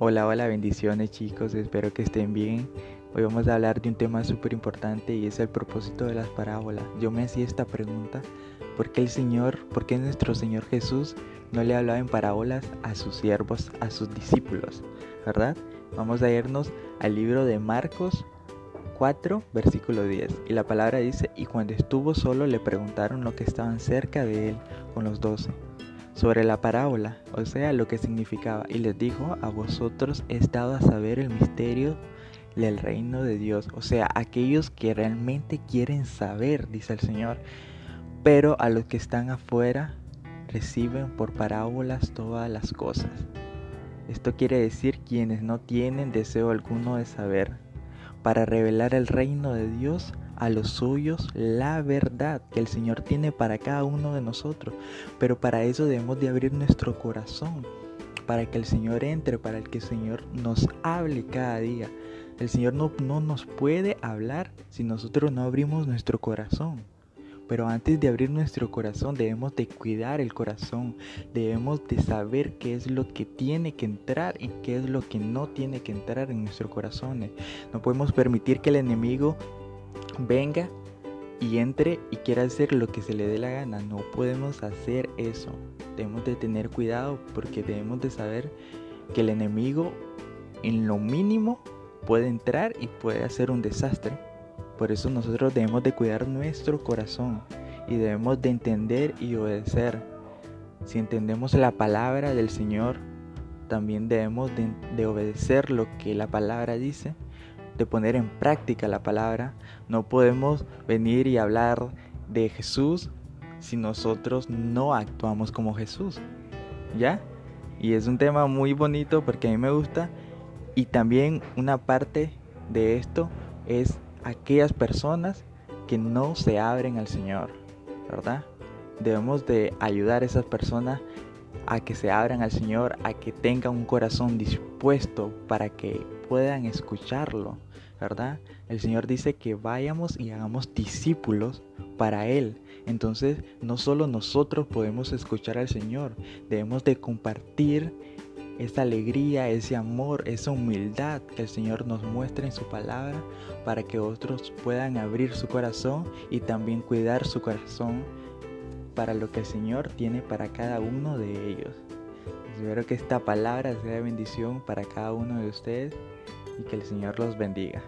Hola, hola, bendiciones chicos, espero que estén bien. Hoy vamos a hablar de un tema súper importante y es el propósito de las parábolas. Yo me hacía esta pregunta, ¿por qué el Señor, por qué nuestro Señor Jesús no le hablaba en parábolas a sus siervos, a sus discípulos? ¿Verdad? Vamos a irnos al libro de Marcos 4, versículo 10. Y la palabra dice, y cuando estuvo solo le preguntaron lo que estaban cerca de él con los doce sobre la parábola, o sea, lo que significaba, y les dijo, a vosotros he estado a saber el misterio del reino de Dios, o sea, aquellos que realmente quieren saber, dice el Señor, pero a los que están afuera reciben por parábolas todas las cosas. Esto quiere decir quienes no tienen deseo alguno de saber, para revelar el reino de Dios a los suyos la verdad que el Señor tiene para cada uno de nosotros. Pero para eso debemos de abrir nuestro corazón, para que el Señor entre, para que el Señor nos hable cada día. El Señor no, no nos puede hablar si nosotros no abrimos nuestro corazón. Pero antes de abrir nuestro corazón debemos de cuidar el corazón, debemos de saber qué es lo que tiene que entrar y qué es lo que no tiene que entrar en nuestro corazón. No podemos permitir que el enemigo venga y entre y quiera hacer lo que se le dé la gana. No podemos hacer eso. Debemos de tener cuidado porque debemos de saber que el enemigo en lo mínimo puede entrar y puede hacer un desastre. Por eso nosotros debemos de cuidar nuestro corazón y debemos de entender y obedecer. Si entendemos la palabra del Señor, también debemos de, de obedecer lo que la palabra dice de poner en práctica la palabra. No podemos venir y hablar de Jesús si nosotros no actuamos como Jesús. ¿Ya? Y es un tema muy bonito porque a mí me gusta. Y también una parte de esto es aquellas personas que no se abren al Señor, ¿verdad? Debemos de ayudar a esas personas a que se abran al Señor, a que tengan un corazón dispuesto para que puedan escucharlo, ¿verdad? El Señor dice que vayamos y hagamos discípulos para Él. Entonces, no solo nosotros podemos escuchar al Señor, debemos de compartir esa alegría, ese amor, esa humildad que el Señor nos muestra en su palabra para que otros puedan abrir su corazón y también cuidar su corazón para lo que el Señor tiene para cada uno de ellos. Espero que esta palabra sea de bendición para cada uno de ustedes y que el Señor los bendiga.